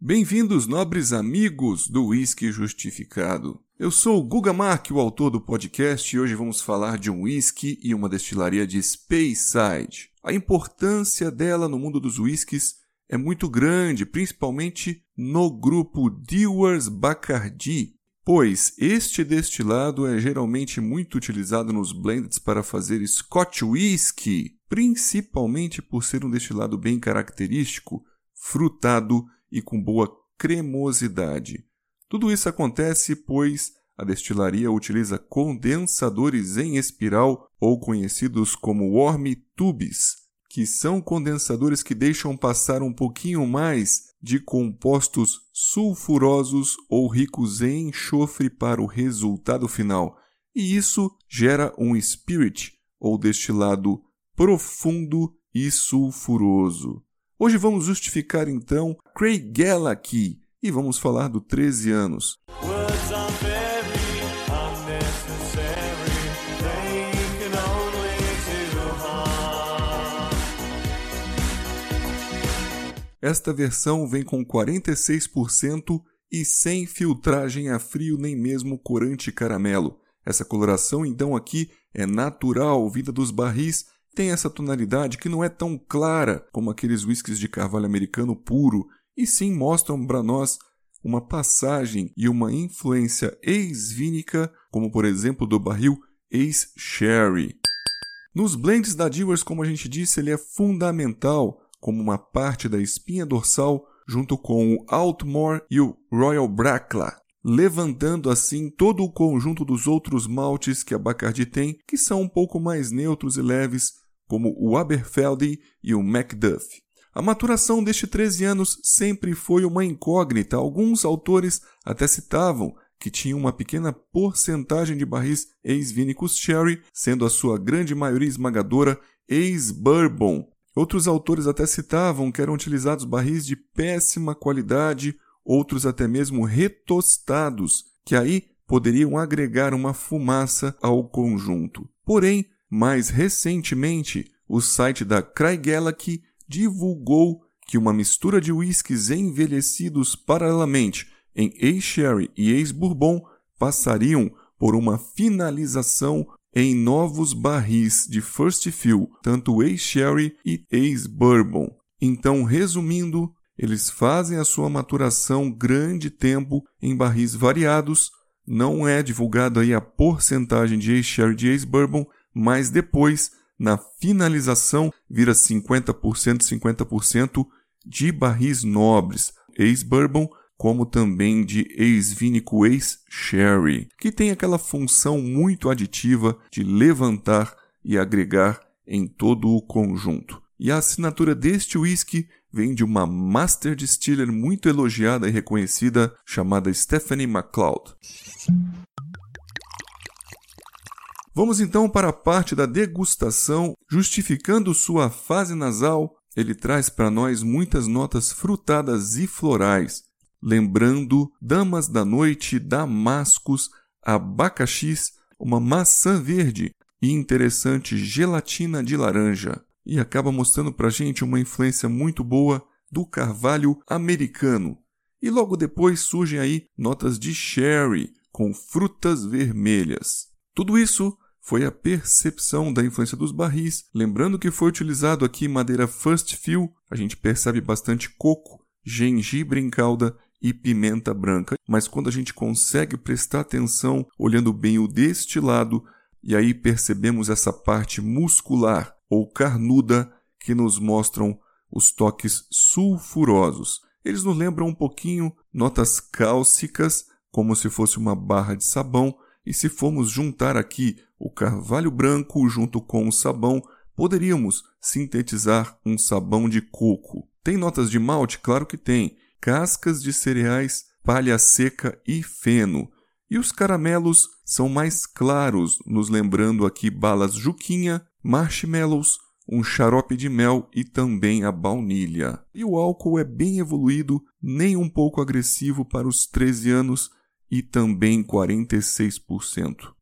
Bem-vindos, nobres amigos do Whisky Justificado. Eu sou o Guga Mark, o autor do podcast, e hoje vamos falar de um whisky e uma destilaria de Speyside. A importância dela no mundo dos whiskies é muito grande, principalmente no grupo Dewars Bacardi, pois este destilado é geralmente muito utilizado nos blends para fazer Scotch Whisky, principalmente por ser um destilado bem característico, frutado e com boa cremosidade. Tudo isso acontece pois a destilaria utiliza condensadores em espiral ou conhecidos como warm tubes, que são condensadores que deixam passar um pouquinho mais de compostos sulfurosos ou ricos em enxofre para o resultado final, e isso gera um spirit ou destilado profundo e sulfuroso. Hoje vamos justificar então Craig Gallagher e vamos falar do 13 anos. Esta versão vem com 46% e sem filtragem a frio nem mesmo corante caramelo. Essa coloração então aqui é natural, vinda dos barris, tem essa tonalidade que não é tão clara como aqueles whiskies de carvalho americano puro, e sim mostram para nós uma passagem e uma influência ex-vínica, como por exemplo do barril ex-sherry. Nos blends da Dewars, como a gente disse, ele é fundamental como uma parte da espinha dorsal junto com o Altmore e o Royal Brackla, levantando assim todo o conjunto dos outros maltes que a Bacardi tem, que são um pouco mais neutros e leves, como o Aberfeldy e o Macduff. A maturação deste 13 anos sempre foi uma incógnita. Alguns autores até citavam que tinha uma pequena porcentagem de barris ex-vínicos sherry, sendo a sua grande maioria esmagadora ex-bourbon, Outros autores até citavam que eram utilizados barris de péssima qualidade, outros até mesmo retostados, que aí poderiam agregar uma fumaça ao conjunto. Porém, mais recentemente, o site da Craigellachie divulgou que uma mistura de whiskies envelhecidos paralelamente em ex-sherry e ex-bourbon passariam por uma finalização em novos barris de First Fill, tanto ex-sherry e ex-bourbon. Então, resumindo, eles fazem a sua maturação grande tempo em barris variados. Não é divulgado aí a porcentagem de ex-sherry e ex-bourbon, mas depois, na finalização, vira 50%, 50% de barris nobres, ex-bourbon como também de ex-vínico ex-sherry, que tem aquela função muito aditiva de levantar e agregar em todo o conjunto. E a assinatura deste whisky vem de uma master distiller muito elogiada e reconhecida chamada Stephanie MacLeod. Vamos então para a parte da degustação, justificando sua fase nasal. Ele traz para nós muitas notas frutadas e florais, lembrando Damas da Noite, Damascos, abacaxis, uma maçã verde e interessante gelatina de laranja. E acaba mostrando para gente uma influência muito boa do carvalho americano. E logo depois surgem aí notas de sherry com frutas vermelhas. Tudo isso foi a percepção da influência dos barris. Lembrando que foi utilizado aqui madeira first fill, a gente percebe bastante coco, gengibre em calda e pimenta branca. Mas quando a gente consegue prestar atenção, olhando bem o destilado, e aí percebemos essa parte muscular ou carnuda que nos mostram os toques sulfurosos. Eles nos lembram um pouquinho notas cálcicas, como se fosse uma barra de sabão, e se formos juntar aqui o carvalho branco junto com o sabão, poderíamos sintetizar um sabão de coco. Tem notas de malte? Claro que tem cascas de cereais, palha seca e feno. E os caramelos são mais claros, nos lembrando aqui balas juquinha, marshmallows, um xarope de mel e também a baunilha. E o álcool é bem evoluído, nem um pouco agressivo para os 13 anos e também 46%.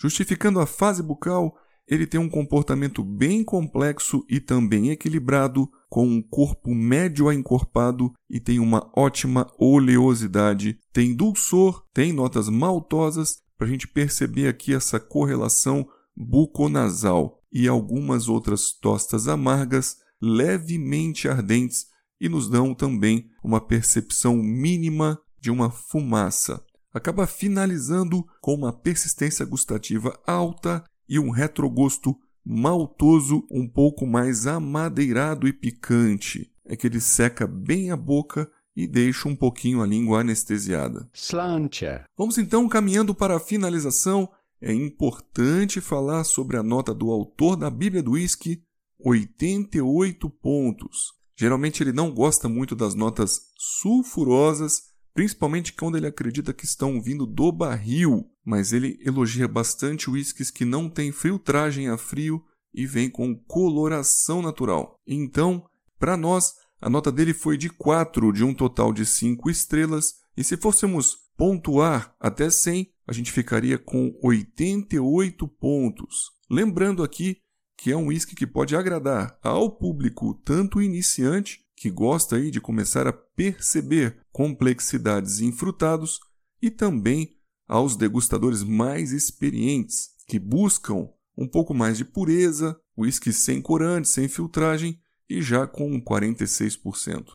Justificando a fase bucal, ele tem um comportamento bem complexo e também equilibrado, com um corpo médio a encorpado e tem uma ótima oleosidade, tem dulçor, tem notas maltosas, para a gente perceber aqui essa correlação buconasal e algumas outras tostas amargas levemente ardentes e nos dão também uma percepção mínima de uma fumaça. Acaba finalizando com uma persistência gustativa alta e um retrogosto maltoso um pouco mais amadeirado e picante. É que ele seca bem a boca e deixa um pouquinho a língua anestesiada. Slantia. Vamos então caminhando para a finalização. É importante falar sobre a nota do autor da Bíblia do Whisky, 88 pontos. Geralmente ele não gosta muito das notas sulfurosas, principalmente quando ele acredita que estão vindo do barril, mas ele elogia bastante whiskies que não têm filtragem a frio e vêm com coloração natural. Então, para nós, a nota dele foi de 4 de um total de 5 estrelas, e se fôssemos pontuar até 100, a gente ficaria com 88 pontos. Lembrando aqui que é um whisky que pode agradar ao público tanto iniciante, que gosta aí de começar a perceber complexidades em frutados, e também aos degustadores mais experientes, que buscam um pouco mais de pureza, whisky sem corante, sem filtragem e já com 46%.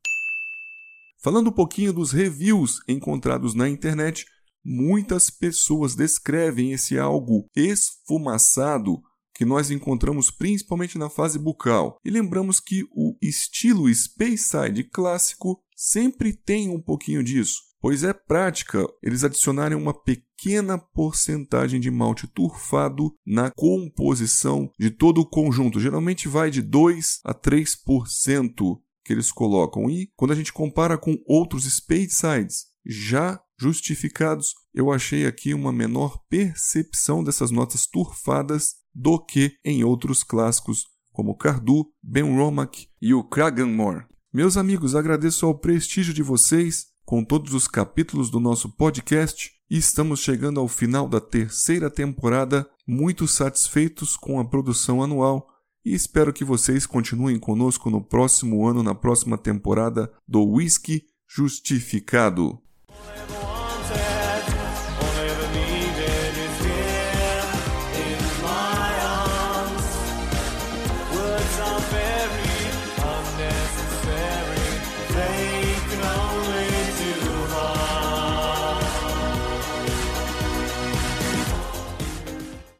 Falando um pouquinho dos reviews encontrados na internet, muitas pessoas descrevem esse algo esfumaçado que nós encontramos principalmente na fase bucal. E lembramos que o estilo Speyside clássico sempre tem um pouquinho disso, pois é prática eles adicionarem uma pequena porcentagem de malte turfado na composição de todo o conjunto. Geralmente vai de 2 a 3% que eles colocam. E quando a gente compara com outros Spade-Sides já justificados, eu achei aqui uma menor percepção dessas notas turfadas do que em outros clássicos como Cardu, Ben Romack e o Kraganmore. Meus amigos, agradeço ao prestígio de vocês com todos os capítulos do nosso podcast e estamos chegando ao final da terceira temporada, muito satisfeitos com a produção anual e espero que vocês continuem conosco no próximo ano, na próxima temporada do Whisky Justificado.